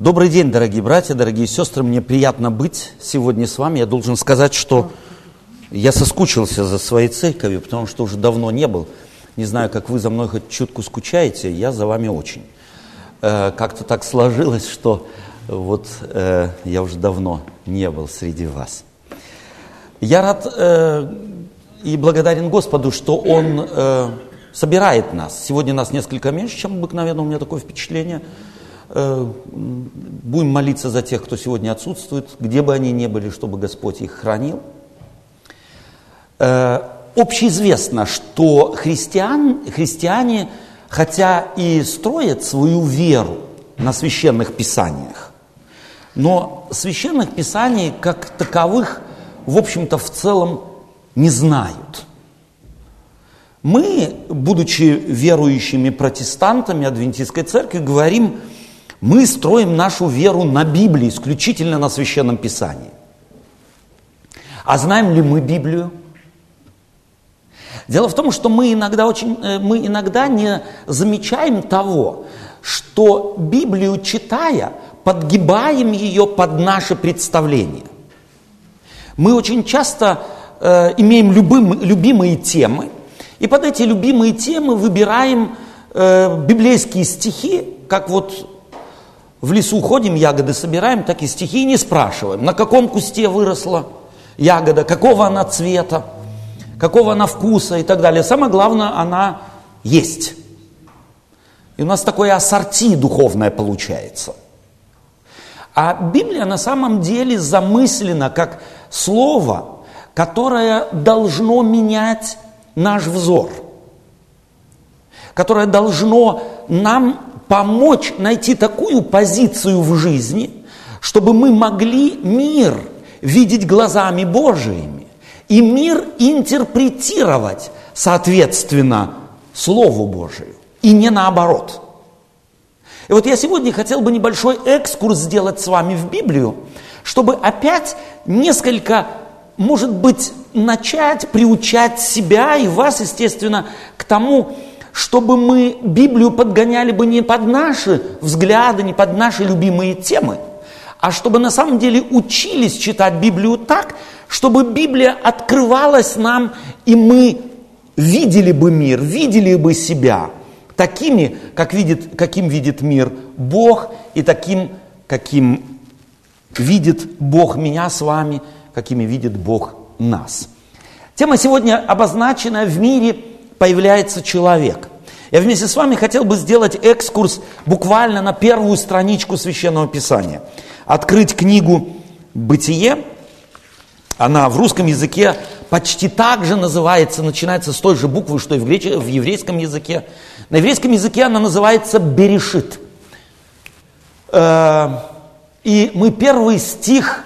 Добрый день, дорогие братья, дорогие сестры. Мне приятно быть сегодня с вами. Я должен сказать, что я соскучился за своей церковью, потому что уже давно не был. Не знаю, как вы за мной хоть чутку скучаете, я за вами очень. Э, как-то так сложилось, что вот э, я уже давно не был среди вас. Я рад э, и благодарен Господу, что Он э, собирает нас. Сегодня нас несколько меньше, чем обыкновенно, у меня такое впечатление. Э, будем молиться за тех, кто сегодня отсутствует, где бы они ни были, чтобы Господь их хранил. Э, общеизвестно, что христиан, христиане, хотя и строят свою веру на священных писаниях, но священных писаний как таковых, в общем-то, в целом не знают. Мы, будучи верующими протестантами Адвентистской церкви, говорим, мы строим нашу веру на Библии, исключительно на Священном Писании. А знаем ли мы Библию? Дело в том, что мы иногда, очень, э, мы иногда не замечаем того, что Библию читая, подгибаем ее под наше представление. Мы очень часто э, имеем любым, любимые темы, и под эти любимые темы выбираем э, библейские стихи, как вот в лесу ходим, ягоды собираем, так и стихи не спрашиваем, на каком кусте выросла ягода, какого она цвета, какого она вкуса и так далее. Самое главное, она есть. И у нас такое ассорти духовное получается. А Библия на самом деле замыслена как слово, которое должно менять наш взор, которое должно нам помочь найти такую позицию в жизни, чтобы мы могли мир видеть глазами Божиими и мир интерпретировать соответственно Слову Божию, и не наоборот. И вот я сегодня хотел бы небольшой экскурс сделать с вами в Библию, чтобы опять несколько, может быть, начать приучать себя и вас, естественно, к тому, чтобы мы Библию подгоняли бы не под наши взгляды, не под наши любимые темы, а чтобы на самом деле учились читать Библию так, чтобы Библия открывалась нам, и мы видели бы мир, видели бы себя такими, как видит, каким видит мир Бог, и таким, каким видит Бог меня с вами, какими видит Бог нас. Тема сегодня обозначена в мире появляется человек. Я вместе с вами хотел бы сделать экскурс буквально на первую страничку Священного Писания. Открыть книгу «Бытие». Она в русском языке почти так же называется, начинается с той же буквы, что и в, греч... в еврейском языке. На еврейском языке она называется «берешит». Э, и мы первый стих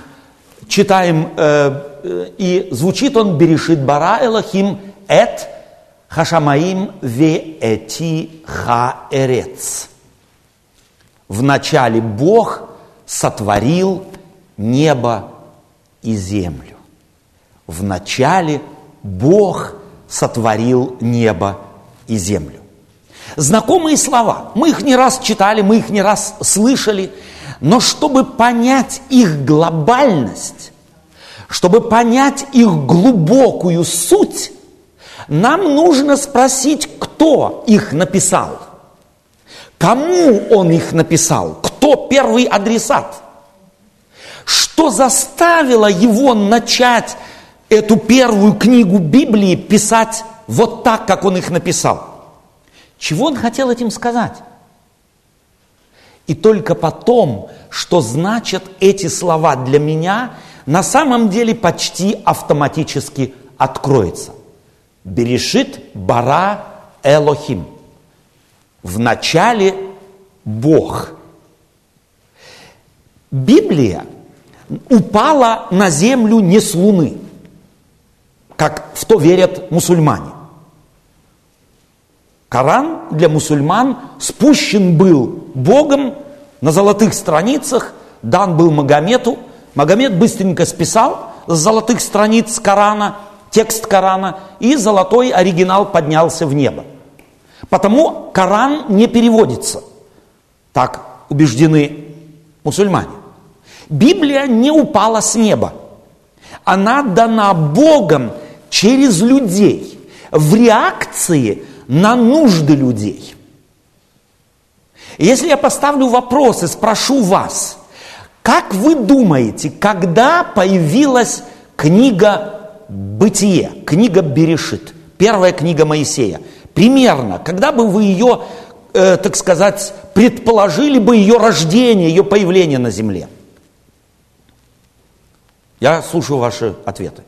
читаем, э, э, и звучит он «берешит бара Элохим эт Хашамаим веэти хаэрец. Вначале Бог сотворил небо и землю. Вначале Бог сотворил небо и землю. Знакомые слова. Мы их не раз читали, мы их не раз слышали. Но чтобы понять их глобальность, чтобы понять их глубокую суть, нам нужно спросить, кто их написал. Кому он их написал? Кто первый адресат? Что заставило его начать эту первую книгу Библии писать вот так, как он их написал? Чего он хотел этим сказать? И только потом, что значат эти слова для меня, на самом деле почти автоматически откроется. Берешит бара Элохим. В начале Бог. Библия упала на землю не с луны, как в то верят мусульмане. Коран для мусульман спущен был Богом на золотых страницах, дан был Магомету. Магомед быстренько списал с золотых страниц Корана – текст Корана, и золотой оригинал поднялся в небо. Потому Коран не переводится. Так убеждены мусульмане. Библия не упала с неба. Она дана Богом через людей в реакции на нужды людей. если я поставлю вопрос и спрошу вас, как вы думаете, когда появилась книга «Бытие», книга «Берешит», первая книга Моисея? Примерно, когда бы вы ее, э, так сказать, предположили бы ее рождение, ее появление на земле? Я слушаю ваши ответы.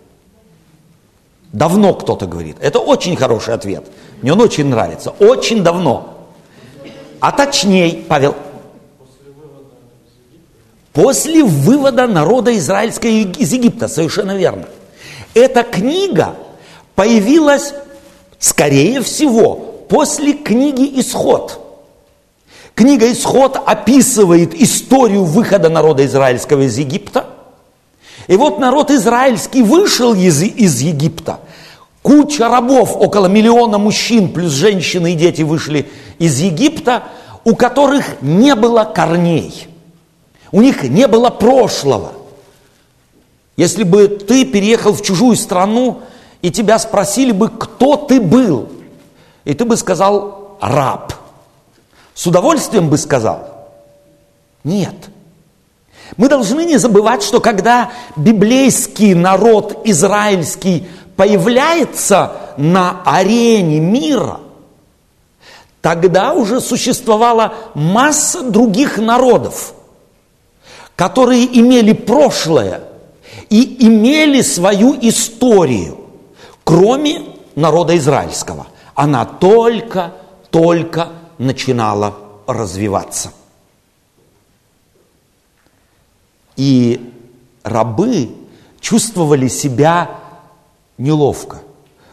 Давно кто-то говорит. Это очень хороший ответ. Мне он очень нравится. Очень давно. А точней, Павел. После вывода народа израильского из Египта, совершенно верно. Эта книга появилась, скорее всего, после книги «Исход». Книга «Исход» описывает историю выхода народа израильского из Египта – и вот народ израильский вышел из, из Египта. Куча рабов, около миллиона мужчин, плюс женщины и дети вышли из Египта, у которых не было корней. У них не было прошлого. Если бы ты переехал в чужую страну, и тебя спросили бы, кто ты был, и ты бы сказал раб. С удовольствием бы сказал, нет – мы должны не забывать, что когда библейский народ израильский появляется на арене мира, тогда уже существовала масса других народов, которые имели прошлое и имели свою историю, кроме народа израильского. Она только-только начинала развиваться – И рабы чувствовали себя неловко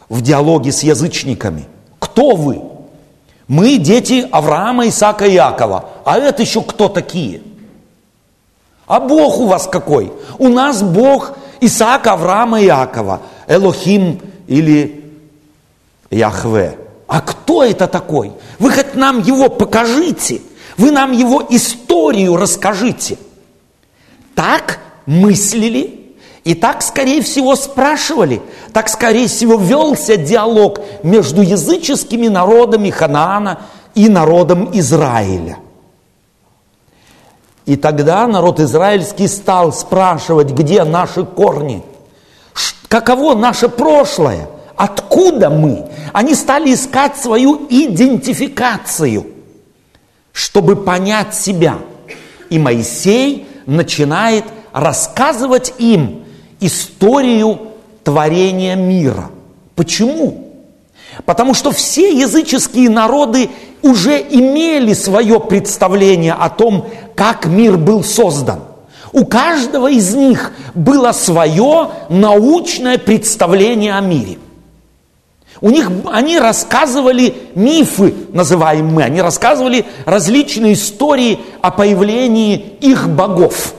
в диалоге с язычниками. Кто вы? Мы дети Авраама, Исаака и Якова. А это еще кто такие? А Бог у вас какой? У нас Бог Исаака, Авраама и Якова. Элохим или Яхве. А кто это такой? Вы хоть нам его покажите. Вы нам его историю расскажите – так мыслили и так, скорее всего, спрашивали, так, скорее всего, велся диалог между языческими народами Ханаана и народом Израиля. И тогда народ израильский стал спрашивать, где наши корни, каково наше прошлое, откуда мы. Они стали искать свою идентификацию, чтобы понять себя. И Моисей начинает рассказывать им историю творения мира. Почему? Потому что все языческие народы уже имели свое представление о том, как мир был создан. У каждого из них было свое научное представление о мире. У них, они рассказывали мифы, называем мы, они рассказывали различные истории о появлении их богов.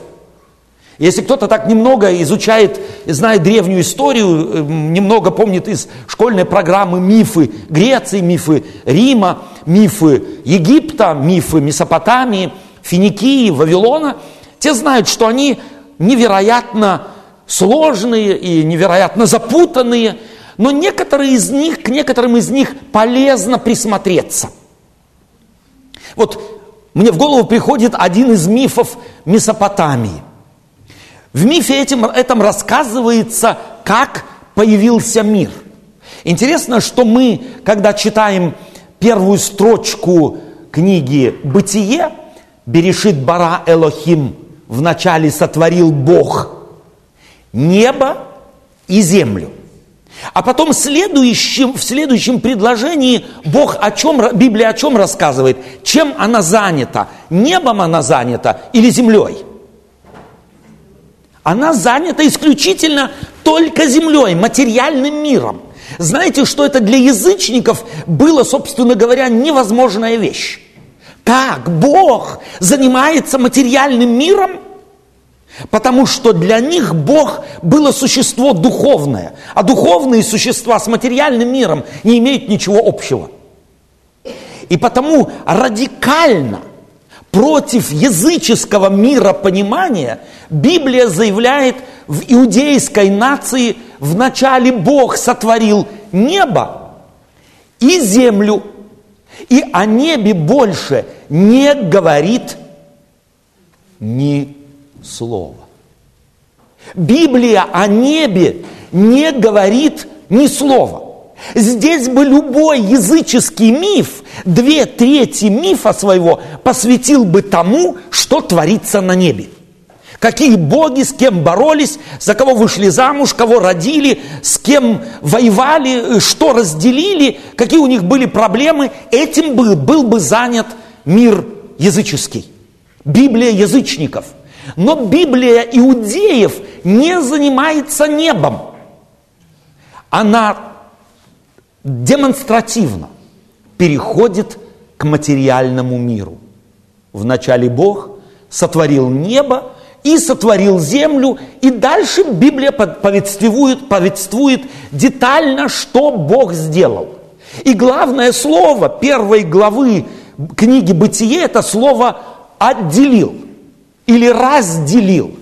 Если кто-то так немного изучает, знает древнюю историю, э, немного помнит из школьной программы мифы Греции, мифы Рима, мифы Египта, мифы Месопотамии, Финикии, Вавилона, те знают, что они невероятно сложные и невероятно запутанные – но некоторые из них, к некоторым из них полезно присмотреться. Вот мне в голову приходит один из мифов Месопотамии. В мифе этим, этом рассказывается, как появился мир. Интересно, что мы, когда читаем первую строчку книги «Бытие», «Берешит бара Элохим» вначале сотворил Бог небо и землю – а потом следующим, в следующем предложении Бог о чем, Библия о чем рассказывает? Чем она занята? Небом она занята или землей? Она занята исключительно только землей, материальным миром. Знаете, что это для язычников было, собственно говоря, невозможная вещь? Как Бог занимается материальным миром – Потому что для них Бог было существо духовное, а духовные существа с материальным миром не имеют ничего общего. И потому радикально против языческого миропонимания, Библия заявляет, в иудейской нации вначале Бог сотворил небо и землю, и о небе больше не говорит ни слова. Библия о небе не говорит ни слова. Здесь бы любой языческий миф, две трети мифа своего посвятил бы тому, что творится на небе. Какие боги, с кем боролись, за кого вышли замуж, кого родили, с кем воевали, что разделили, какие у них были проблемы. Этим был, был бы занят мир языческий. Библия язычников. Но Библия иудеев не занимается небом. Она демонстративно переходит к материальному миру. Вначале Бог сотворил небо и сотворил землю, и дальше Библия повествует, повествует детально, что Бог сделал. И главное слово первой главы книги «Бытие» – это слово «отделил» или «разделил».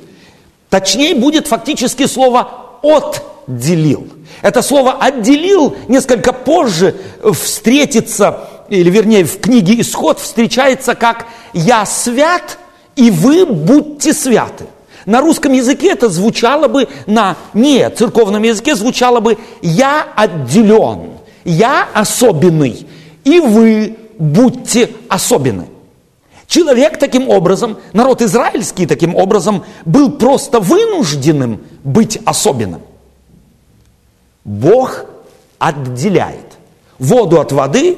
Точнее будет фактически слово «отделил». Это слово «отделил» несколько позже встретится, или вернее в книге «Исход» встречается как «я свят, и вы будьте святы». На русском языке это звучало бы, на не церковном языке звучало бы «я отделен», «я особенный», и вы будьте особенны. Человек таким образом, народ израильский таким образом был просто вынужденным быть особенным. Бог отделяет воду от воды,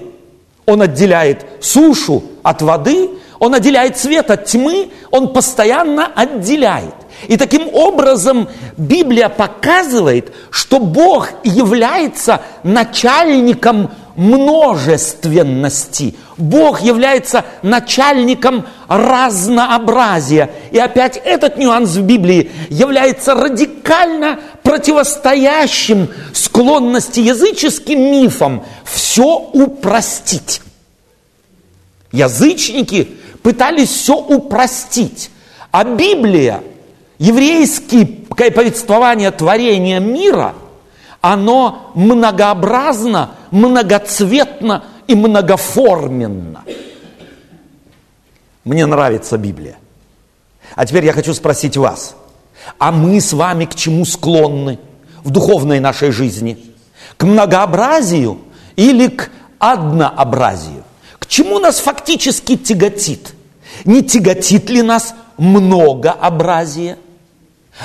Он отделяет сушу от воды, Он отделяет свет от тьмы, Он постоянно отделяет. И таким образом Библия показывает, что Бог является начальником множественности. Бог является начальником разнообразия. И опять этот нюанс в Библии является радикально противостоящим склонности языческим мифам все упростить. Язычники пытались все упростить, а Библия, еврейское повествование творения мира, оно многообразно, многоцветно и многоформенно. Мне нравится Библия. А теперь я хочу спросить вас – а мы с вами к чему склонны в духовной нашей жизни? К многообразию или к однообразию? К чему нас фактически тяготит? Не тяготит ли нас многообразие?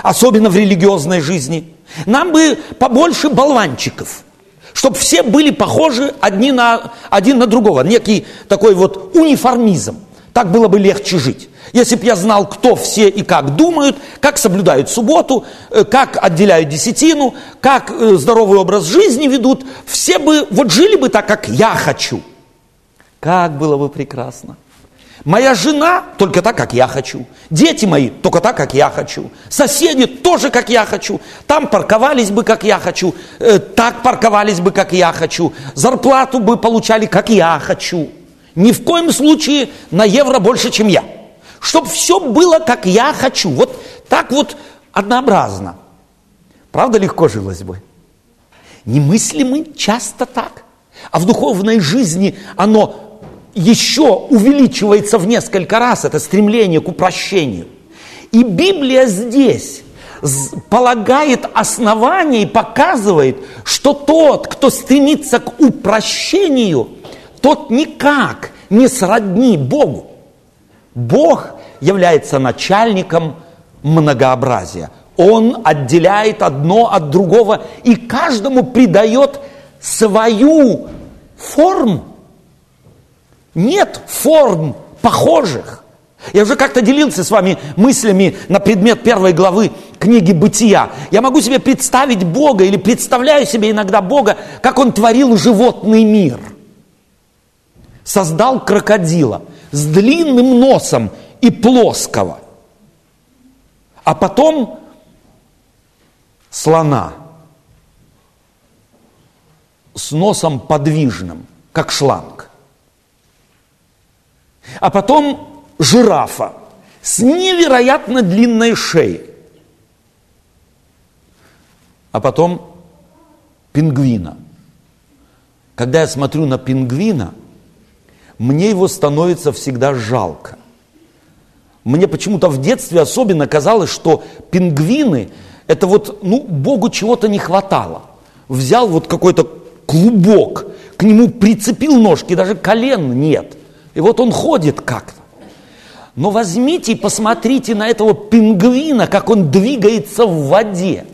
Особенно в религиозной жизни. Нам бы побольше болванчиков, чтобы все были похожи одни на, один на другого. Некий такой вот униформизм. Так было бы легче жить. Если бы я знал, кто все и как думают, как соблюдают субботу, э, как отделяют десятину, как э, здоровый образ жизни ведут, все бы вот жили бы так, как я хочу. Как было бы прекрасно. Моя жена только так, как я хочу. Дети мои только так, как я хочу. Соседи тоже, как я хочу. Там парковались бы, как я хочу. Э, так парковались бы, как я хочу. Зарплату бы получали, как я хочу. Ни в коем случае на евро больше, чем я чтобы все было, как я хочу. Вот так вот однообразно. Правда, легко жилось бы? Не мыслим мы часто так. А в духовной жизни оно еще увеличивается в несколько раз, это стремление к упрощению. И Библия здесь полагает основание и показывает, что тот, кто стремится к упрощению, тот никак не сродни Богу. Бог является начальником многообразия. Он отделяет одно от другого и каждому придает свою форму. Нет форм похожих. Я уже как-то делился с вами мыслями на предмет первой главы книги «Бытия». Я могу себе представить Бога или представляю себе иногда Бога, как Он творил животный мир. Создал крокодила – с длинным носом и плоского. А потом слона с носом подвижным, как шланг. А потом жирафа с невероятно длинной шеей. А потом пингвина. Когда я смотрю на пингвина, мне его становится всегда жалко. Мне почему-то в детстве особенно казалось, что пингвины, это вот, ну, Богу чего-то не хватало. Взял вот какой-то клубок, к нему прицепил ножки, даже колен нет. И вот он ходит как-то. Но возьмите и посмотрите на этого пингвина, как он двигается в воде.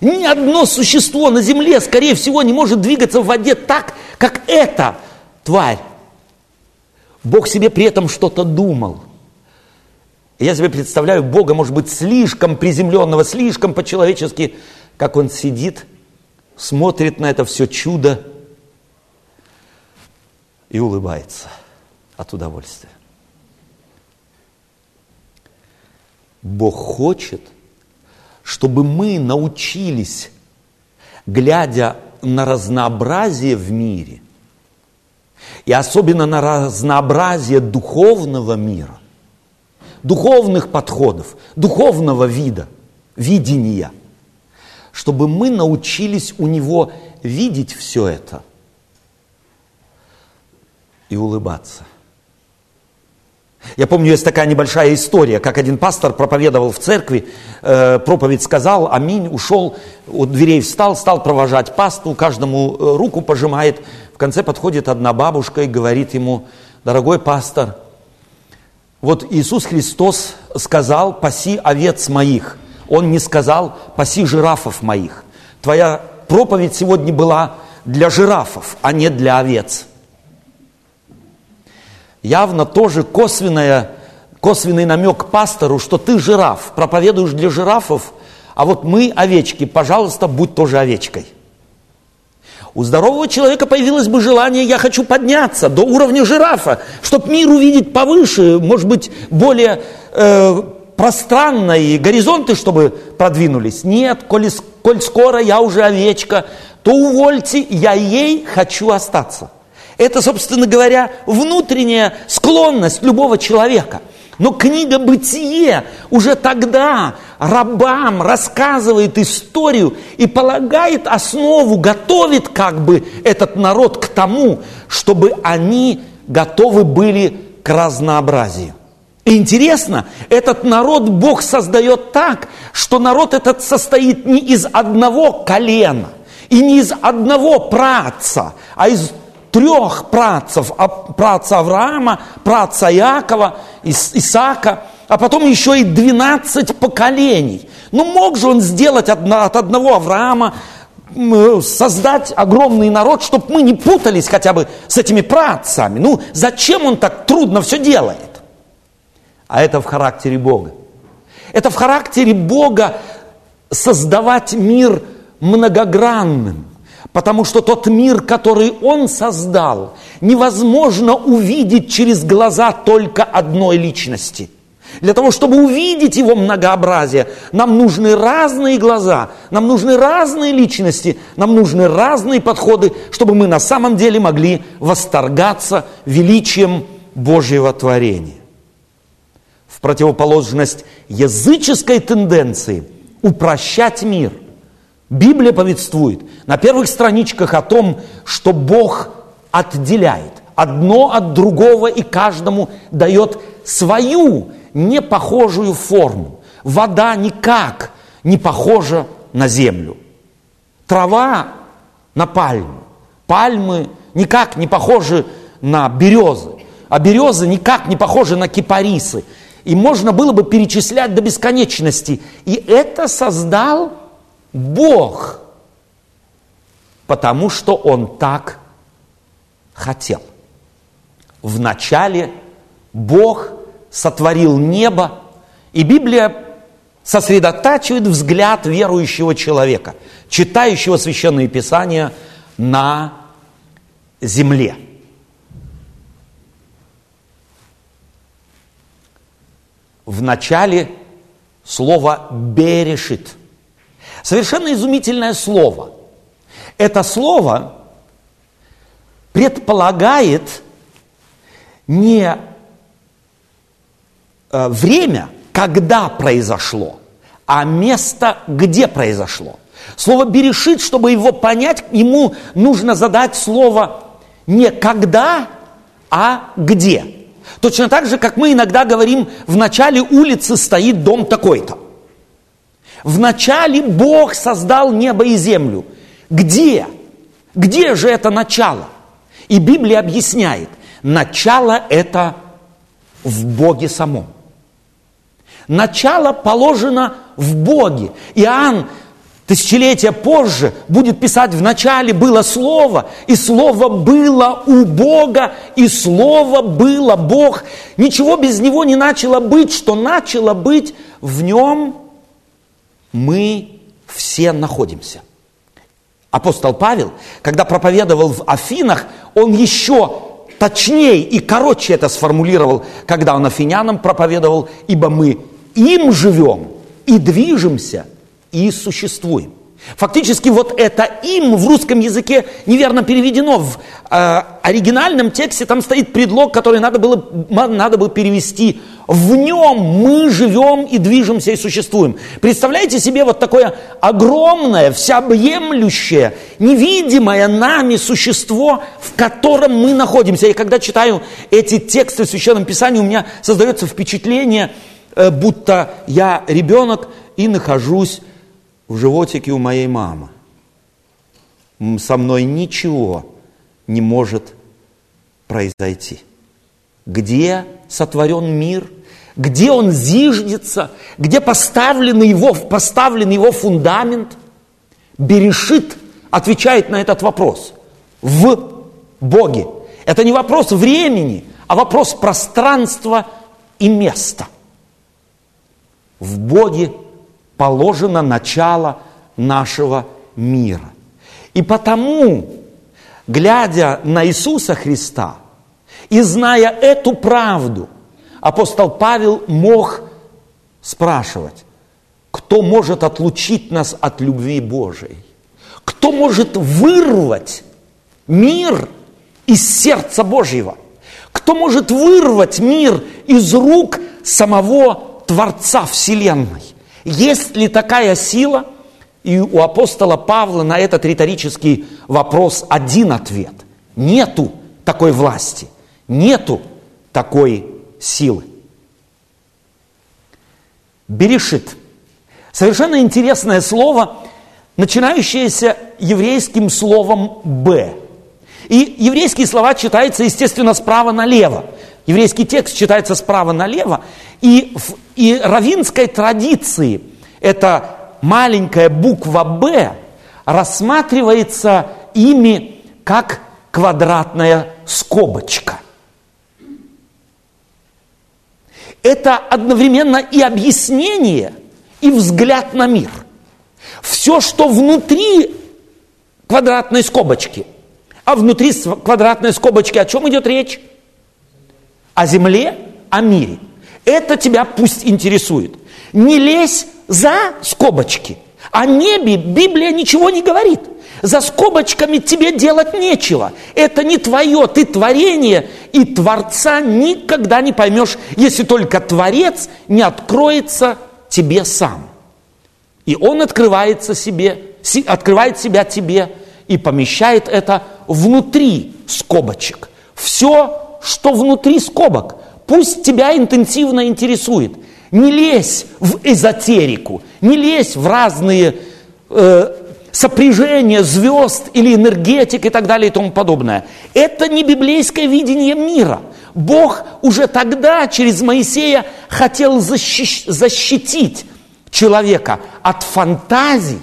Ни одно существо на земле, скорее всего, не может двигаться в воде так, как эта тварь. Бог себе при этом что-то думал. Я себе представляю Бога, может быть, слишком приземленного, слишком по-человечески, как он сидит, смотрит на это все чудо и улыбается от удовольствия. Бог хочет, чтобы мы научились, глядя на разнообразие в мире, и особенно на разнообразие духовного мира, духовных подходов, духовного вида, видения, чтобы мы научились у него видеть все это и улыбаться. Я помню, есть такая небольшая история, как один пастор проповедовал в церкви, э, проповедь сказал, аминь, ушел, у дверей встал, стал провожать пасту, каждому э, руку пожимает. В конце подходит одна бабушка и говорит ему, дорогой пастор, вот Иисус Христос сказал, паси овец моих. Он не сказал, паси жирафов моих. Твоя проповедь сегодня была для жирафов, а не для овец явно тоже косвенная, косвенный намек пастору, что ты жираф, проповедуешь для жирафов, а вот мы овечки, пожалуйста, будь тоже овечкой. У здорового человека появилось бы желание, я хочу подняться до уровня жирафа, чтобы мир увидеть повыше, может быть, более э, пространно и горизонты, чтобы продвинулись. Нет, коль, коль скоро я уже овечка, то увольте, я ей хочу остаться. Это, собственно говоря, внутренняя склонность любого человека. Но книга «Бытие» уже тогда рабам рассказывает историю и полагает основу, готовит как бы этот народ к тому, чтобы они готовы были к разнообразию. И интересно, этот народ Бог создает так, что народ этот состоит не из одного колена и не из одного праца, а из трех працев, праца Авраама, праца Иакова, Исаака, а потом еще и 12 поколений. Ну мог же он сделать от одного Авраама, создать огромный народ, чтобы мы не путались хотя бы с этими працами. Ну, зачем он так трудно все делает? А это в характере Бога. Это в характере Бога создавать мир многогранным. Потому что тот мир, который Он создал, невозможно увидеть через глаза только одной личности. Для того, чтобы увидеть его многообразие, нам нужны разные глаза, нам нужны разные личности, нам нужны разные подходы, чтобы мы на самом деле могли восторгаться величием Божьего творения. В противоположность языческой тенденции упрощать мир – Библия повествует на первых страничках о том, что Бог отделяет одно от другого и каждому дает свою непохожую форму. Вода никак не похожа на землю. Трава на пальму. Пальмы никак не похожи на березы. А березы никак не похожи на кипарисы. И можно было бы перечислять до бесконечности. И это создал Бог, потому что Он так хотел. Вначале Бог сотворил небо, и Библия сосредотачивает взгляд верующего человека, читающего священные писания на земле. В начале слово «берешит» – Совершенно изумительное слово. Это слово предполагает не э, время, когда произошло, а место, где произошло. Слово «берешит», чтобы его понять, ему нужно задать слово не «когда», а «где». Точно так же, как мы иногда говорим, в начале улицы стоит дом такой-то. В начале Бог создал небо и землю. Где? Где же это начало? И Библия объясняет, начало это в Боге самом. Начало положено в Боге. Иоанн тысячелетия позже будет писать, в начале было Слово, и Слово было у Бога, и Слово было Бог. Ничего без Него не начало быть, что начало быть в Нем мы все находимся. Апостол Павел, когда проповедовал в Афинах, он еще точнее и короче это сформулировал, когда он афинянам проповедовал, ибо мы им живем и движемся и существуем. Фактически вот это «им» в русском языке неверно переведено. В э, оригинальном тексте там стоит предлог, который надо было, надо было перевести «в нем мы живем и движемся и существуем». Представляете себе вот такое огромное, всеобъемлющее, невидимое нами существо, в котором мы находимся. И когда читаю эти тексты в Священном Писании, у меня создается впечатление, э, будто я ребенок и нахожусь в животике у моей мамы. Со мной ничего не может произойти. Где сотворен мир, где он зиждется, где поставлен его, поставлен его фундамент, Берешит отвечает на этот вопрос в Боге. Это не вопрос времени, а вопрос пространства и места. В Боге положено начало нашего мира. И потому, глядя на Иисуса Христа и зная эту правду, апостол Павел мог спрашивать, кто может отлучить нас от любви Божией? Кто может вырвать мир из сердца Божьего? Кто может вырвать мир из рук самого Творца Вселенной? Есть ли такая сила? И у апостола Павла на этот риторический вопрос один ответ. Нету такой власти, нету такой силы. Берешит. Совершенно интересное слово, начинающееся еврейским словом «б». И еврейские слова читаются, естественно, справа налево. Еврейский текст читается справа налево. И в и равинской традиции эта маленькая буква «Б» рассматривается ими как квадратная скобочка. Это одновременно и объяснение, и взгляд на мир. Все, что внутри квадратной скобочки, а внутри квадратной скобочки о чем идет речь? О земле, о мире – это тебя пусть интересует. Не лезь за скобочки. О небе Библия ничего не говорит. За скобочками тебе делать нечего. Это не твое, ты творение, и Творца никогда не поймешь, если только Творец не откроется тебе сам. И Он открывается себе, открывает себя тебе и помещает это внутри скобочек. Все, что внутри скобок – Пусть тебя интенсивно интересует. Не лезь в эзотерику, не лезь в разные э, сопряжения звезд или энергетик и так далее и тому подобное. Это не библейское видение мира. Бог уже тогда через Моисея хотел защищ- защитить человека от фантазий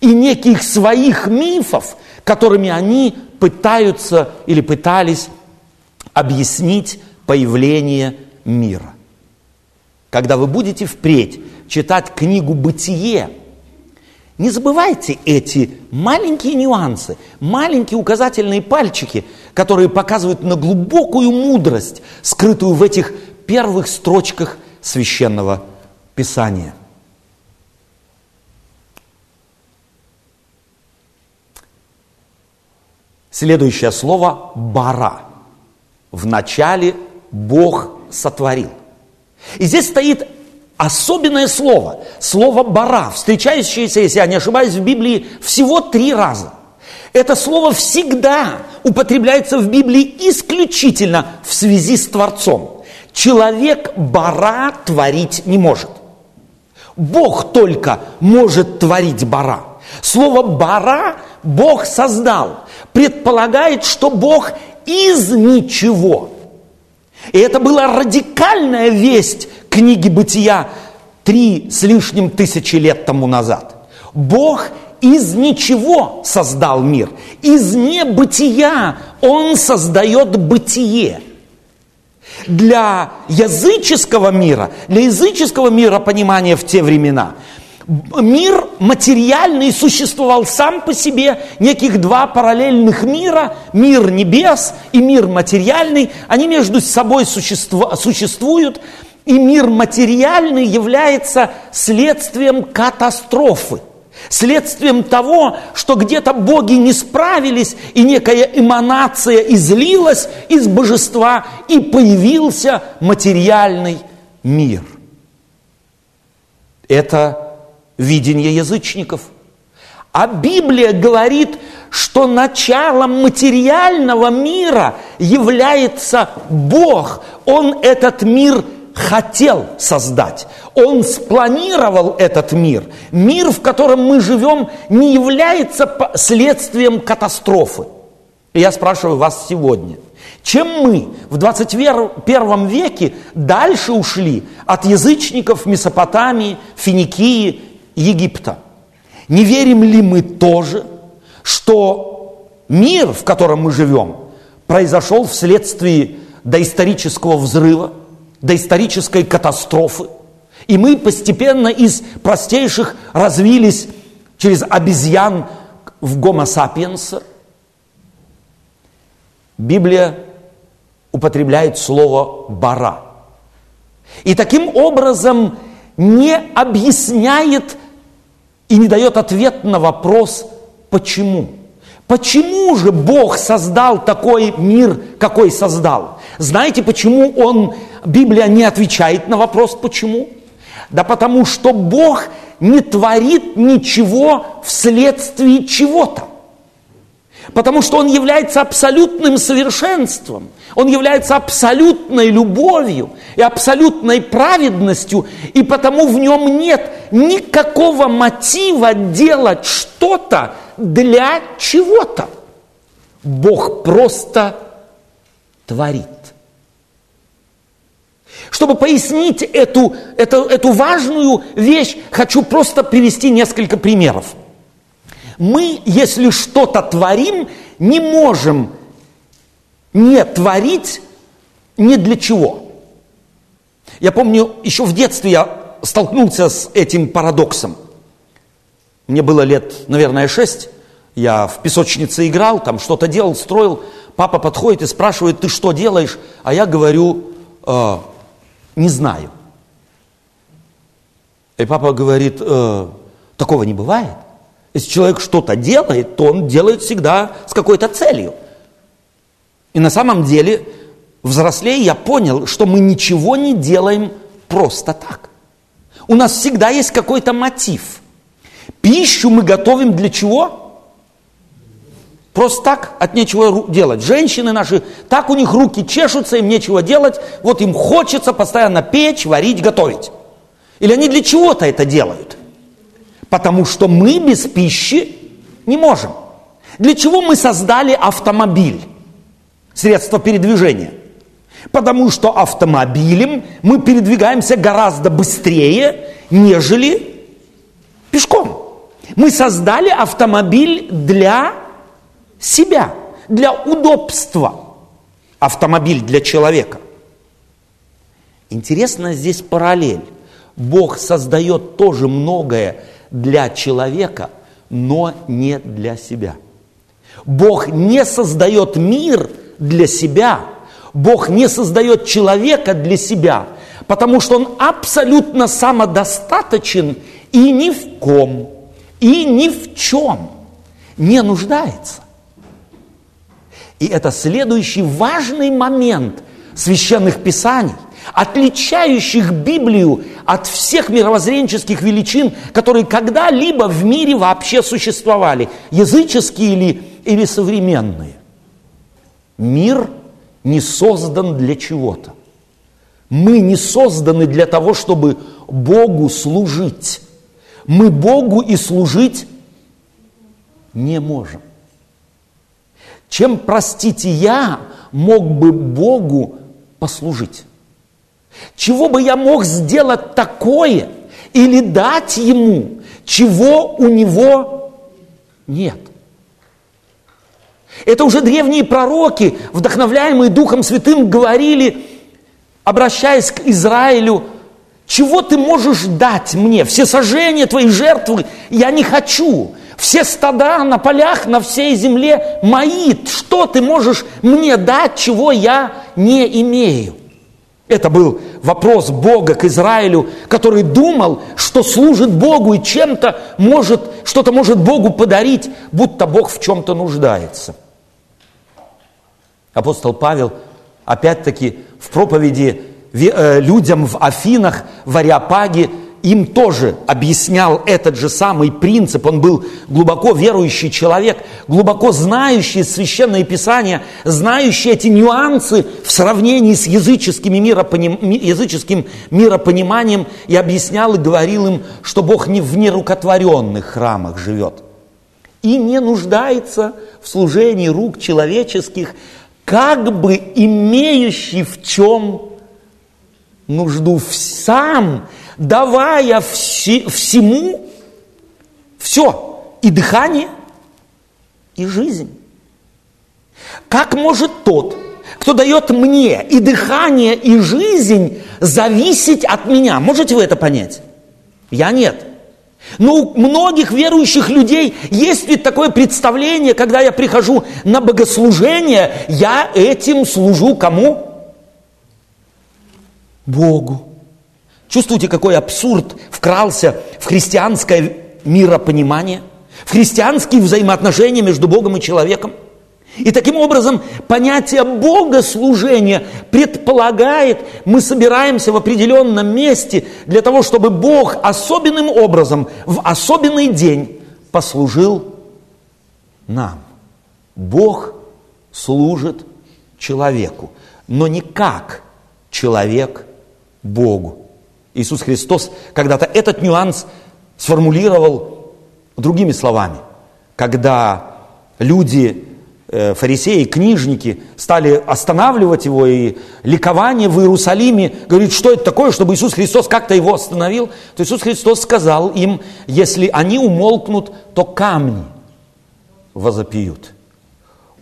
и неких своих мифов, которыми они пытаются или пытались объяснить появление мира. Когда вы будете впредь читать книгу «Бытие», не забывайте эти маленькие нюансы, маленькие указательные пальчики, которые показывают на глубокую мудрость, скрытую в этих первых строчках священного писания. Следующее слово «бара». В начале Бог сотворил. И здесь стоит особенное слово, слово «бара», встречающееся, если я не ошибаюсь, в Библии всего три раза. Это слово всегда употребляется в Библии исключительно в связи с Творцом. Человек бара творить не может. Бог только может творить бара. Слово бара Бог создал. Предполагает, что Бог из ничего. И это была радикальная весть книги Бытия три с лишним тысячи лет тому назад. Бог из ничего создал мир. Из небытия Он создает бытие. Для языческого мира, для языческого мира понимания в те времена, мир материальный существовал сам по себе, неких два параллельных мира, мир небес и мир материальный, они между собой существуют, и мир материальный является следствием катастрофы. Следствием того, что где-то боги не справились, и некая эманация излилась из божества, и появился материальный мир. Это видение язычников. А Библия говорит, что началом материального мира является Бог. Он этот мир хотел создать. Он спланировал этот мир. Мир, в котором мы живем, не является следствием катастрофы. И я спрашиваю вас сегодня, чем мы в 21 веке дальше ушли от язычников Месопотамии, Финикии, Египта? Не верим ли мы тоже, что мир, в котором мы живем, произошел вследствие доисторического взрыва, доисторической катастрофы. И мы постепенно из простейших развились через обезьян в гомо сапиенса. Библия употребляет слово «бара». И таким образом не объясняет и не дает ответ на вопрос «почему?». Почему же Бог создал такой мир, какой создал? Знаете, почему Он, Библия не отвечает на вопрос «почему»? Да потому что Бог не творит ничего вследствие чего-то. Потому что Он является абсолютным совершенством. Он является абсолютной любовью и абсолютной праведностью. И потому в нем нет никакого мотива делать что-то для чего-то. Бог просто творит. Чтобы пояснить эту, эту, эту важную вещь, хочу просто привести несколько примеров. Мы, если что-то творим, не можем не творить ни для чего. Я помню, еще в детстве я столкнулся с этим парадоксом. Мне было лет, наверное, шесть. Я в песочнице играл, там что-то делал, строил. Папа подходит и спрашивает, ты что делаешь? А я говорю, э, не знаю. И папа говорит, э, такого не бывает. Если человек что-то делает, то он делает всегда с какой-то целью. И на самом деле, взрослее я понял, что мы ничего не делаем просто так. У нас всегда есть какой-то мотив. Пищу мы готовим для чего? Просто так, от нечего делать. Женщины наши, так у них руки чешутся, им нечего делать, вот им хочется постоянно печь, варить, готовить. Или они для чего-то это делают? Потому что мы без пищи не можем. Для чего мы создали автомобиль? Средство передвижения. Потому что автомобилем мы передвигаемся гораздо быстрее, нежели пешком. Мы создали автомобиль для себя, для удобства. Автомобиль для человека. Интересно здесь параллель. Бог создает тоже многое для человека, но не для себя. Бог не создает мир для себя. Бог не создает человека для себя, потому что он абсолютно самодостаточен и ни в ком, и ни в чем не нуждается. И это следующий важный момент священных писаний. Отличающих Библию от всех мировоззренческих величин, которые когда-либо в мире вообще существовали, языческие или, или современные. Мир не создан для чего-то. Мы не созданы для того, чтобы Богу служить. Мы Богу и служить не можем. Чем, простите, я мог бы Богу послужить? Чего бы я мог сделать такое или дать Ему, чего у Него нет? Это уже древние пророки, вдохновляемые Духом Святым, говорили, обращаясь к Израилю, чего ты можешь дать мне? Все сожжения твои жертвы я не хочу. Все стада на полях, на всей земле мои. Что ты можешь мне дать, чего я не имею? Это был вопрос Бога к Израилю, который думал, что служит Богу и чем-то может, что-то может Богу подарить, будто Бог в чем-то нуждается. Апостол Павел, опять-таки, в проповеди э, людям в Афинах, в Ариапаге, им тоже объяснял этот же самый принцип. Он был глубоко верующий человек, глубоко знающий священное писание, знающий эти нюансы в сравнении с языческими языческим миропониманием и объяснял и говорил им, что Бог не в нерукотворенных храмах живет и не нуждается в служении рук человеческих, как бы имеющий в чем нужду сам – давая все, всему все, и дыхание, и жизнь. Как может тот, кто дает мне и дыхание, и жизнь, зависеть от меня? Можете вы это понять? Я нет. Но у многих верующих людей есть ведь такое представление, когда я прихожу на богослужение, я этим служу кому? Богу. Чувствуете, какой абсурд вкрался в христианское миропонимание, в христианские взаимоотношения между Богом и человеком? И таким образом понятие богослужения предполагает, мы собираемся в определенном месте для того, чтобы Бог особенным образом в особенный день послужил нам. Бог служит человеку, но не как человек Богу. Иисус Христос когда-то этот нюанс сформулировал другими словами. Когда люди, э, фарисеи, книжники стали останавливать его, и ликование в Иерусалиме, говорит, что это такое, чтобы Иисус Христос как-то его остановил, то Иисус Христос сказал им, если они умолкнут, то камни возопьют.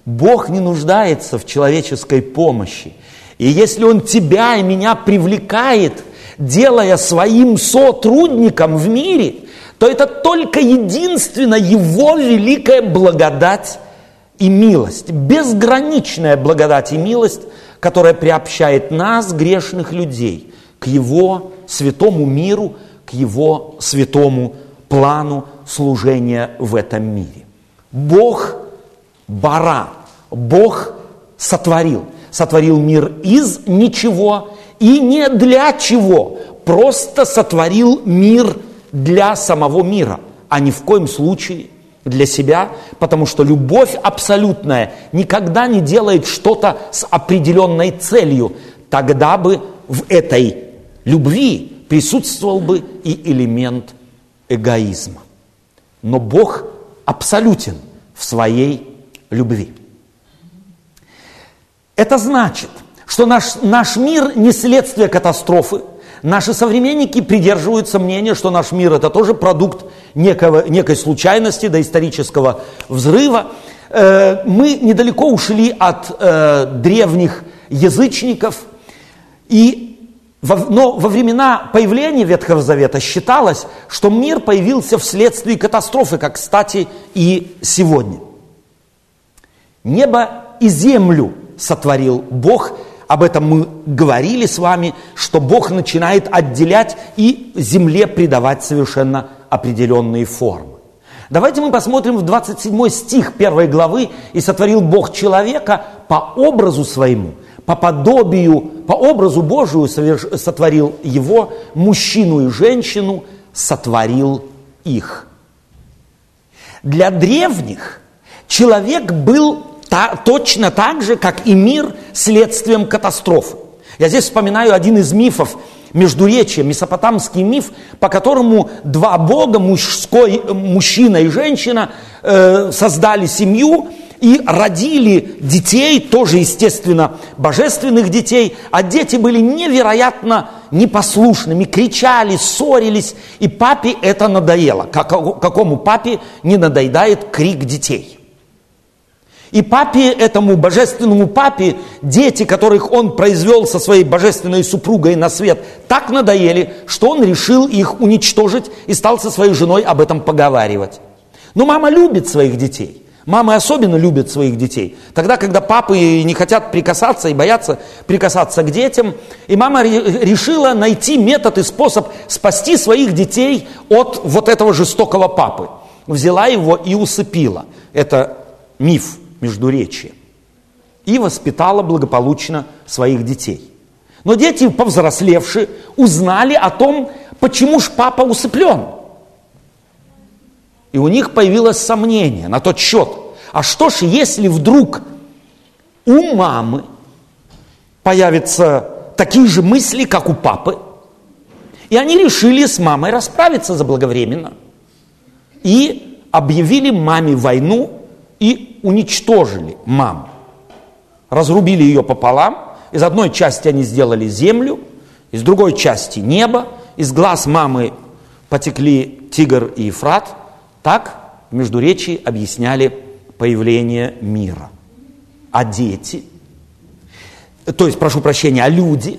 Бог не нуждается в человеческой помощи. И если Он тебя и меня привлекает – делая своим сотрудником в мире, то это только единственно Его великая благодать и милость, безграничная благодать и милость, которая приобщает нас, грешных людей, к Его святому миру, к Его святому плану служения в этом мире. Бог бара, Бог сотворил, сотворил мир из ничего и не для чего, просто сотворил мир для самого мира, а ни в коем случае для себя, потому что любовь абсолютная никогда не делает что-то с определенной целью. Тогда бы в этой любви присутствовал бы и элемент эгоизма. Но Бог абсолютен в своей любви. Это значит – что наш, наш мир не следствие катастрофы. Наши современники придерживаются мнения, что наш мир это тоже продукт некого, некой случайности, до исторического взрыва. Э, мы недалеко ушли от э, древних язычников, и но во времена появления Ветхого Завета считалось, что мир появился вследствие катастрофы, как, кстати, и сегодня. Небо и землю сотворил Бог – об этом мы говорили с вами, что Бог начинает отделять и земле придавать совершенно определенные формы. Давайте мы посмотрим в 27 стих первой главы. «И сотворил Бог человека по образу своему, по подобию по образу Божию сотворил его, мужчину и женщину сотворил их. Для древних человек был та, точно так же, как и мир, следствием катастрофы. Я здесь вспоминаю один из мифов Междуречия, месопотамский миф, по которому два бога, мужской, мужчина и женщина, э, создали семью и родили детей, тоже, естественно, божественных детей, а дети были невероятно непослушными, кричали, ссорились, и папе это надоело. Как, какому папе не надоедает крик детей? И папе, этому божественному папе, дети, которых он произвел со своей божественной супругой на свет, так надоели, что он решил их уничтожить и стал со своей женой об этом поговаривать. Но мама любит своих детей. Мамы особенно любят своих детей. Тогда, когда папы не хотят прикасаться и боятся прикасаться к детям, и мама решила найти метод и способ спасти своих детей от вот этого жестокого папы. Взяла его и усыпила. Это миф междуречие. И воспитала благополучно своих детей. Но дети, повзрослевшие, узнали о том, почему ж папа усыплен. И у них появилось сомнение на тот счет. А что ж, если вдруг у мамы появятся такие же мысли, как у папы, и они решили с мамой расправиться заблаговременно. И объявили маме войну и уничтожили маму. Разрубили ее пополам. Из одной части они сделали землю, из другой части небо. Из глаз мамы потекли Тигр и Ефрат. Так в Междуречии объясняли появление мира. А дети, то есть, прошу прощения, а люди,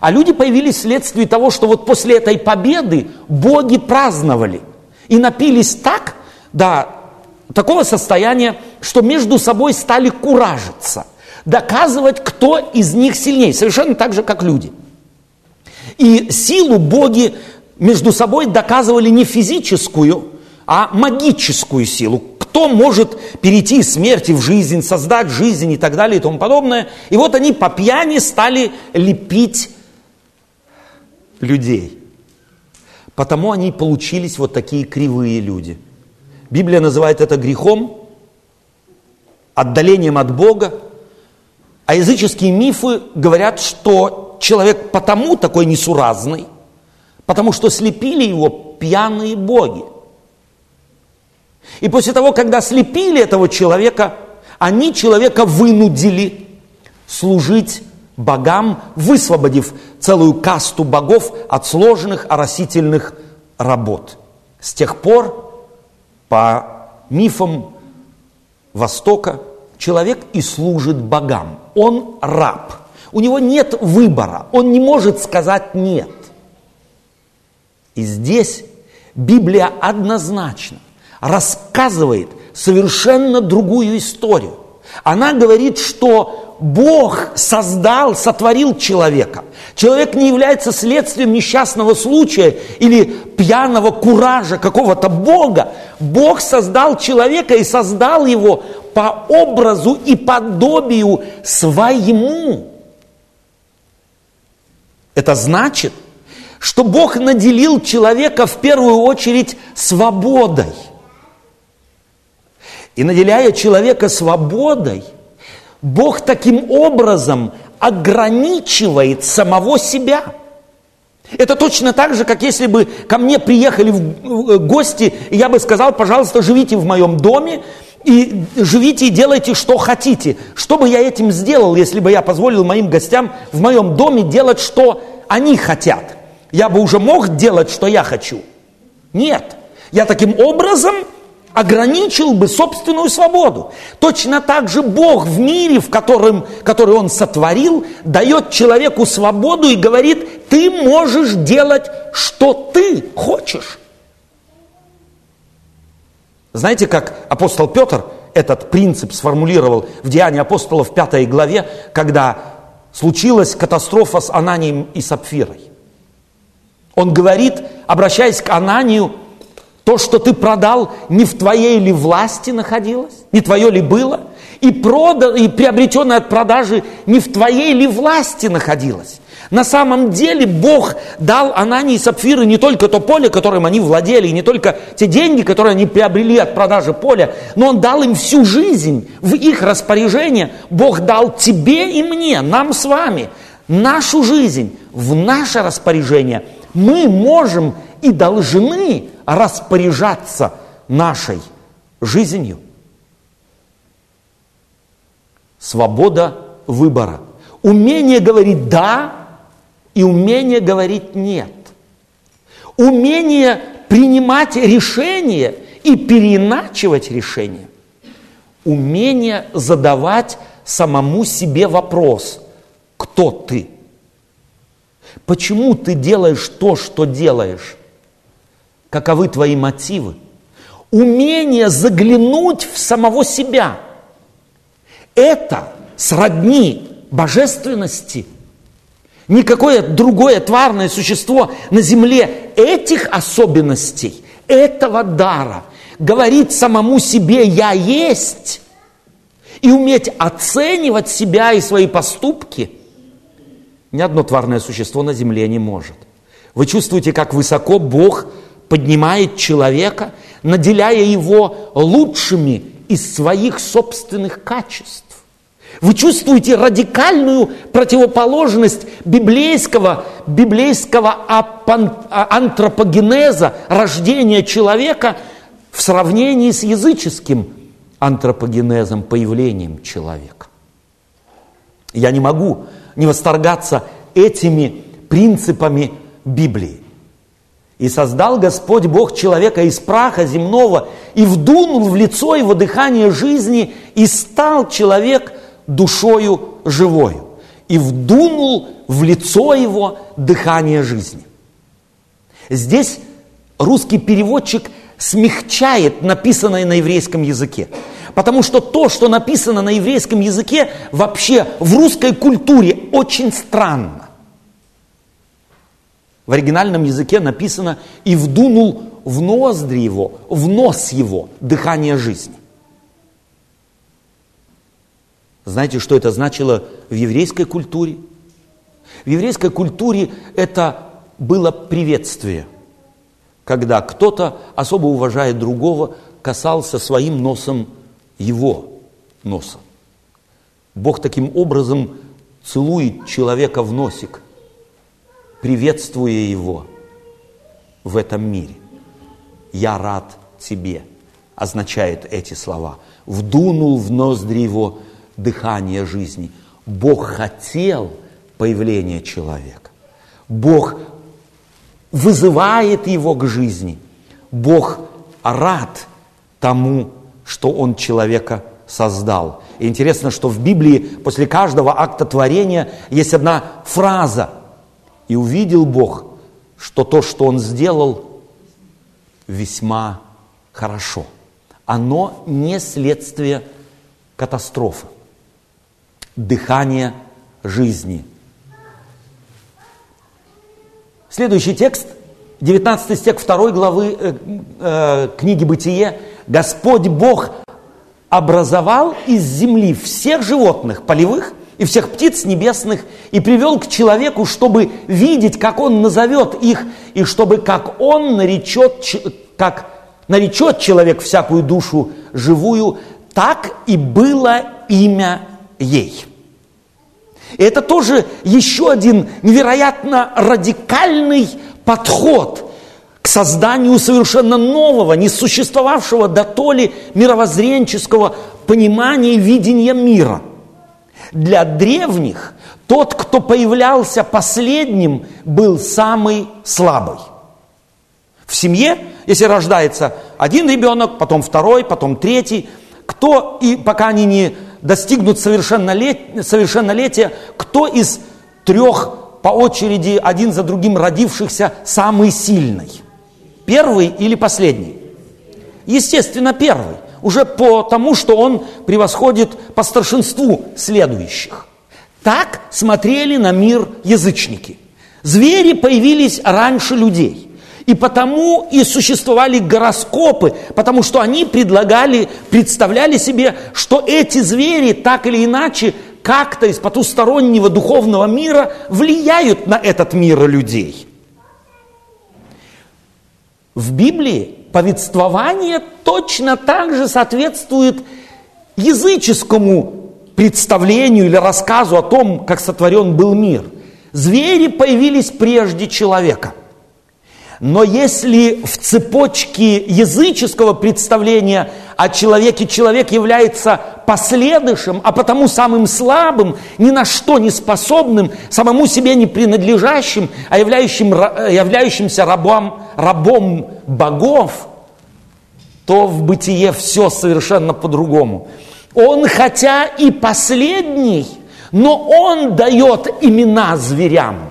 а люди появились вследствие того, что вот после этой победы боги праздновали и напились так, да, такого состояния, что между собой стали куражиться, доказывать, кто из них сильнее, совершенно так же, как люди. И силу боги между собой доказывали не физическую, а магическую силу. Кто может перейти из смерти в жизнь, создать жизнь и так далее и тому подобное. И вот они по пьяни стали лепить людей. Потому они получились вот такие кривые люди – Библия называет это грехом, отдалением от Бога. А языческие мифы говорят, что человек потому такой несуразный, потому что слепили его пьяные боги. И после того, когда слепили этого человека, они человека вынудили служить богам, высвободив целую касту богов от сложных оросительных работ. С тех пор по мифам Востока человек и служит богам. Он раб. У него нет выбора. Он не может сказать нет. И здесь Библия однозначно рассказывает совершенно другую историю. Она говорит, что Бог создал, сотворил человека. Человек не является следствием несчастного случая или пьяного куража какого-то Бога. Бог создал человека и создал его по образу и подобию своему. Это значит, что Бог наделил человека в первую очередь свободой. И наделяя человека свободой – Бог таким образом ограничивает самого себя. Это точно так же, как если бы ко мне приехали в э, гости, и я бы сказал, пожалуйста, живите в моем доме, и живите и делайте, что хотите. Что бы я этим сделал, если бы я позволил моим гостям в моем доме делать, что они хотят? Я бы уже мог делать, что я хочу? Нет. Я таким образом ограничил бы собственную свободу. Точно так же Бог в мире, в котором, который Он сотворил, дает человеку свободу и говорит, ты можешь делать, что ты хочешь. Знаете, как апостол Петр этот принцип сформулировал в Деянии апостолов в пятой главе, когда случилась катастрофа с Ананием и Сапфирой. Он говорит, обращаясь к Ананию, то, что ты продал, не в твоей ли власти находилось? Не твое ли было? и, прода, и приобретенное от продажи не в твоей ли власти находилось? На самом деле Бог дал Анании и Сапфиры не только то поле, которым они владели, и не только те деньги, которые они приобрели от продажи поля, но Он дал им всю жизнь в их распоряжение. Бог дал тебе и мне, нам с вами, нашу жизнь в наше распоряжение. Мы можем и должны распоряжаться нашей жизнью. Свобода выбора. Умение говорить «да» и умение говорить «нет». Умение принимать решения и переиначивать решения. Умение задавать самому себе вопрос «Кто ты?» Почему ты делаешь то, что делаешь? Каковы твои мотивы? Умение заглянуть в самого себя. Это сродни божественности – Никакое другое тварное существо на земле этих особенностей, этого дара, говорит самому себе «я есть» и уметь оценивать себя и свои поступки, ни одно тварное существо на земле не может. Вы чувствуете, как высоко Бог поднимает человека, наделяя его лучшими из своих собственных качеств. Вы чувствуете радикальную противоположность библейского, библейского антропогенеза, рождения человека в сравнении с языческим антропогенезом, появлением человека. Я не могу не восторгаться этими принципами Библии. И создал Господь Бог человека из праха земного, и вдунул в лицо его дыхание жизни, и стал человек – душою живою и вдунул в лицо его дыхание жизни. Здесь русский переводчик смягчает написанное на еврейском языке. Потому что то, что написано на еврейском языке, вообще в русской культуре очень странно. В оригинальном языке написано «и вдунул в ноздри его, в нос его дыхание жизни». Знаете, что это значило в еврейской культуре? В еврейской культуре это было приветствие, когда кто-то, особо уважая другого, касался своим носом его носа. Бог таким образом целует человека в носик, приветствуя его в этом мире. «Я рад тебе» означает эти слова. Вдунул в ноздри его дыхание жизни. Бог хотел появления человека. Бог вызывает его к жизни. Бог рад тому, что он человека создал. И интересно, что в Библии после каждого акта творения есть одна фраза. И увидел Бог, что то, что он сделал, весьма хорошо. Оно не следствие катастрофы дыхание жизни. Следующий текст, 19 стих 2 главы э, э, книги «Бытие». «Господь Бог образовал из земли всех животных полевых и всех птиц небесных и привел к человеку, чтобы видеть, как он назовет их, и чтобы как он наречет, как наречет человек всякую душу живую, так и было имя ей. И это тоже еще один невероятно радикальный подход к созданию совершенно нового, не существовавшего до то ли мировоззренческого понимания и видения мира. Для древних тот, кто появлялся последним, был самый слабый. В семье, если рождается один ребенок, потом второй, потом третий, кто, и пока они не достигнут совершеннолетия, совершеннолетия, кто из трех по очереди один за другим родившихся самый сильный? Первый или последний? Естественно, первый. Уже по тому, что он превосходит по старшинству следующих. Так смотрели на мир язычники. Звери появились раньше людей. И потому и существовали гороскопы, потому что они предлагали, представляли себе, что эти звери так или иначе как-то из потустороннего духовного мира влияют на этот мир людей. В Библии повествование точно так же соответствует языческому представлению или рассказу о том, как сотворен был мир. Звери появились прежде человека – но если в цепочке языческого представления о человеке человек является последующим, а потому самым слабым, ни на что не способным, самому себе не принадлежащим, а являющим, являющимся рабом, рабом богов, то в бытие все совершенно по-другому. Он хотя и последний, но он дает имена зверям.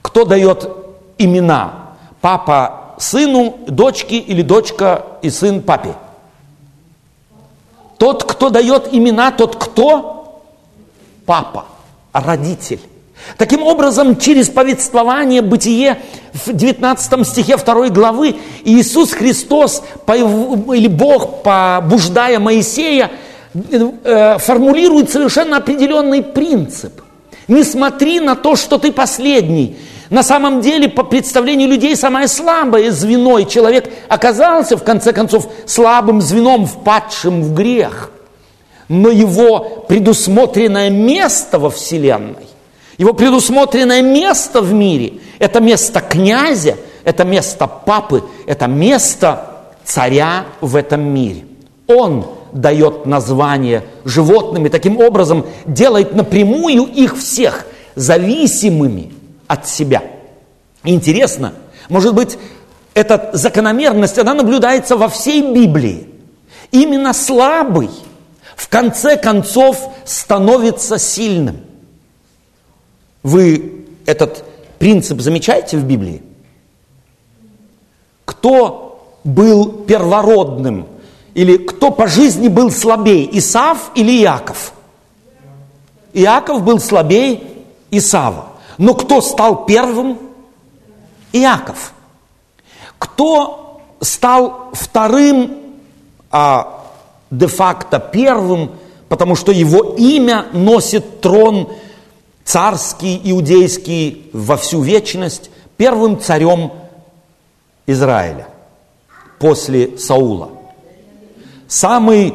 Кто дает имена. Папа сыну, дочке или дочка и сын папе. Тот, кто дает имена, тот кто? Папа, родитель. Таким образом, через повествование, бытие в 19 стихе 2 главы, Иисус Христос или Бог, побуждая Моисея, э, формулирует совершенно определенный принцип. Не смотри на то, что ты последний, на самом деле, по представлению людей, самое слабое звено, и человек оказался, в конце концов, слабым звеном, впадшим в грех. Но его предусмотренное место во Вселенной, его предусмотренное место в мире, это место князя, это место папы, это место царя в этом мире. Он дает название животным и таким образом делает напрямую их всех зависимыми от себя. Интересно, может быть, эта закономерность, она наблюдается во всей Библии. Именно слабый в конце концов становится сильным. Вы этот принцип замечаете в Библии? Кто был первородным или кто по жизни был слабей, Исав или Иаков? Иаков был слабее Исава. Но кто стал первым? Иаков. Кто стал вторым, а де-факто первым, потому что его имя носит трон царский, иудейский во всю вечность, первым царем Израиля после Саула. Самый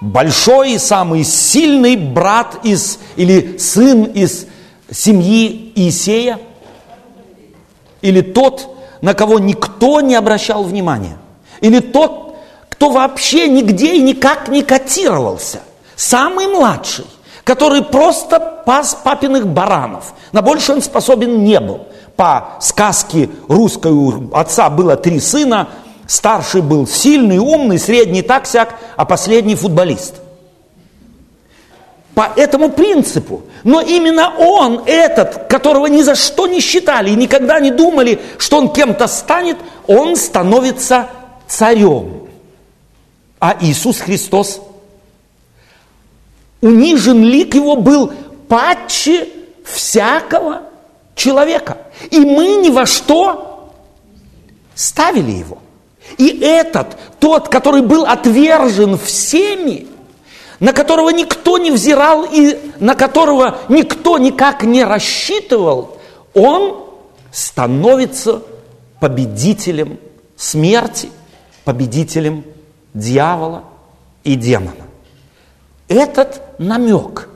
большой, самый сильный брат из, или сын из семьи Иисея? Или тот, на кого никто не обращал внимания? Или тот, кто вообще нигде и никак не котировался? Самый младший, который просто пас папиных баранов. На больше он способен не был. По сказке русской у отца было три сына, старший был сильный, умный, средний так-сяк, а последний футболист – по этому принципу. Но именно он, этот, которого ни за что не считали и никогда не думали, что он кем-то станет, он становится царем. А Иисус Христос, унижен лик его был патче всякого человека. И мы ни во что ставили его. И этот, тот, который был отвержен всеми, на которого никто не взирал и на которого никто никак не рассчитывал, он становится победителем смерти, победителем дьявола и демона. Этот намек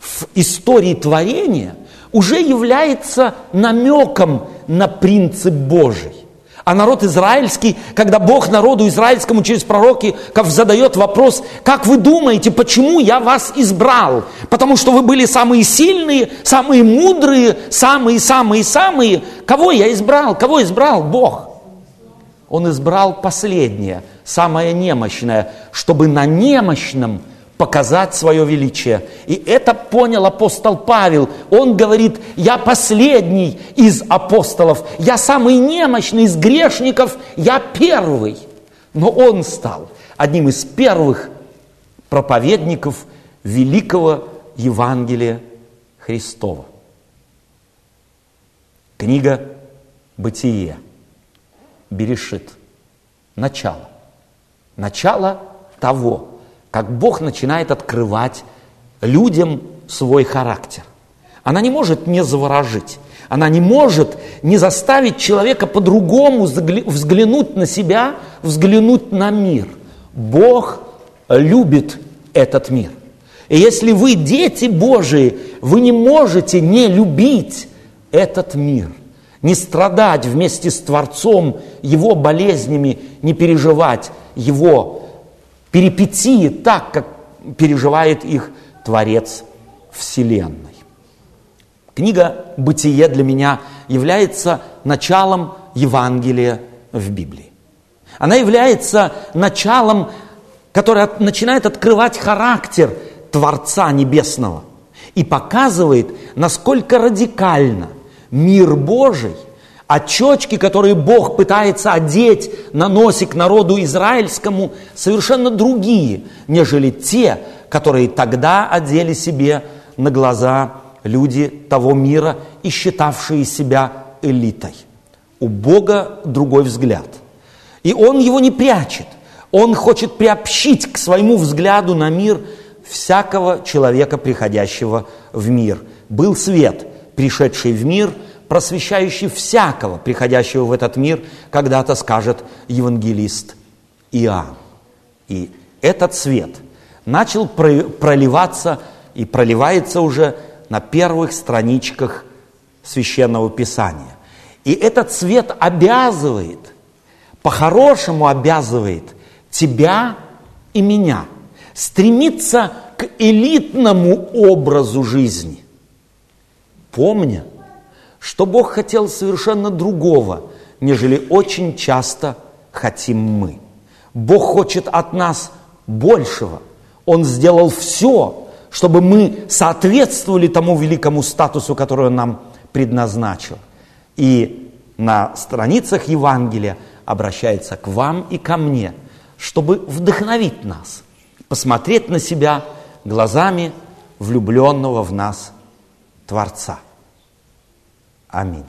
в истории творения уже является намеком на принцип Божий. А народ израильский, когда Бог народу израильскому через пророки задает вопрос, как вы думаете, почему я вас избрал? Потому что вы были самые сильные, самые мудрые, самые-самые-самые. Кого я избрал? Кого избрал Бог? Он избрал последнее, самое немощное, чтобы на немощном показать свое величие. И это понял апостол Павел. Он говорит, я последний из апостолов, я самый немощный из грешников, я первый. Но он стал одним из первых проповедников великого Евангелия Христова. Книга Бытие, Берешит, начало. Начало того, как Бог начинает открывать людям свой характер. Она не может не заворожить. Она не может не заставить человека по-другому взглянуть на себя, взглянуть на мир. Бог любит этот мир. И если вы дети Божии, вы не можете не любить этот мир, не страдать вместе с Творцом его болезнями, не переживать его перипетии так, как переживает их Творец Вселенной. Книга «Бытие» для меня является началом Евангелия в Библии. Она является началом, которое начинает открывать характер Творца Небесного и показывает, насколько радикально мир Божий, очечки, которые Бог пытается одеть на носик народу израильскому, совершенно другие, нежели те, которые тогда одели себе на глаза люди того мира и считавшие себя элитой. У Бога другой взгляд. И Он его не прячет. Он хочет приобщить к своему взгляду на мир всякого человека, приходящего в мир. Был свет, пришедший в мир, просвещающий всякого, приходящего в этот мир, когда-то скажет евангелист Иоанн. И этот свет – начал проливаться и проливается уже на первых страничках священного писания. И этот свет обязывает, по-хорошему обязывает тебя и меня стремиться к элитному образу жизни. Помня, что Бог хотел совершенно другого, нежели очень часто хотим мы. Бог хочет от нас большего – он сделал все, чтобы мы соответствовали тому великому статусу, который Он нам предназначил. И на страницах Евангелия обращается к вам и ко мне, чтобы вдохновить нас, посмотреть на себя глазами влюбленного в нас Творца. Аминь.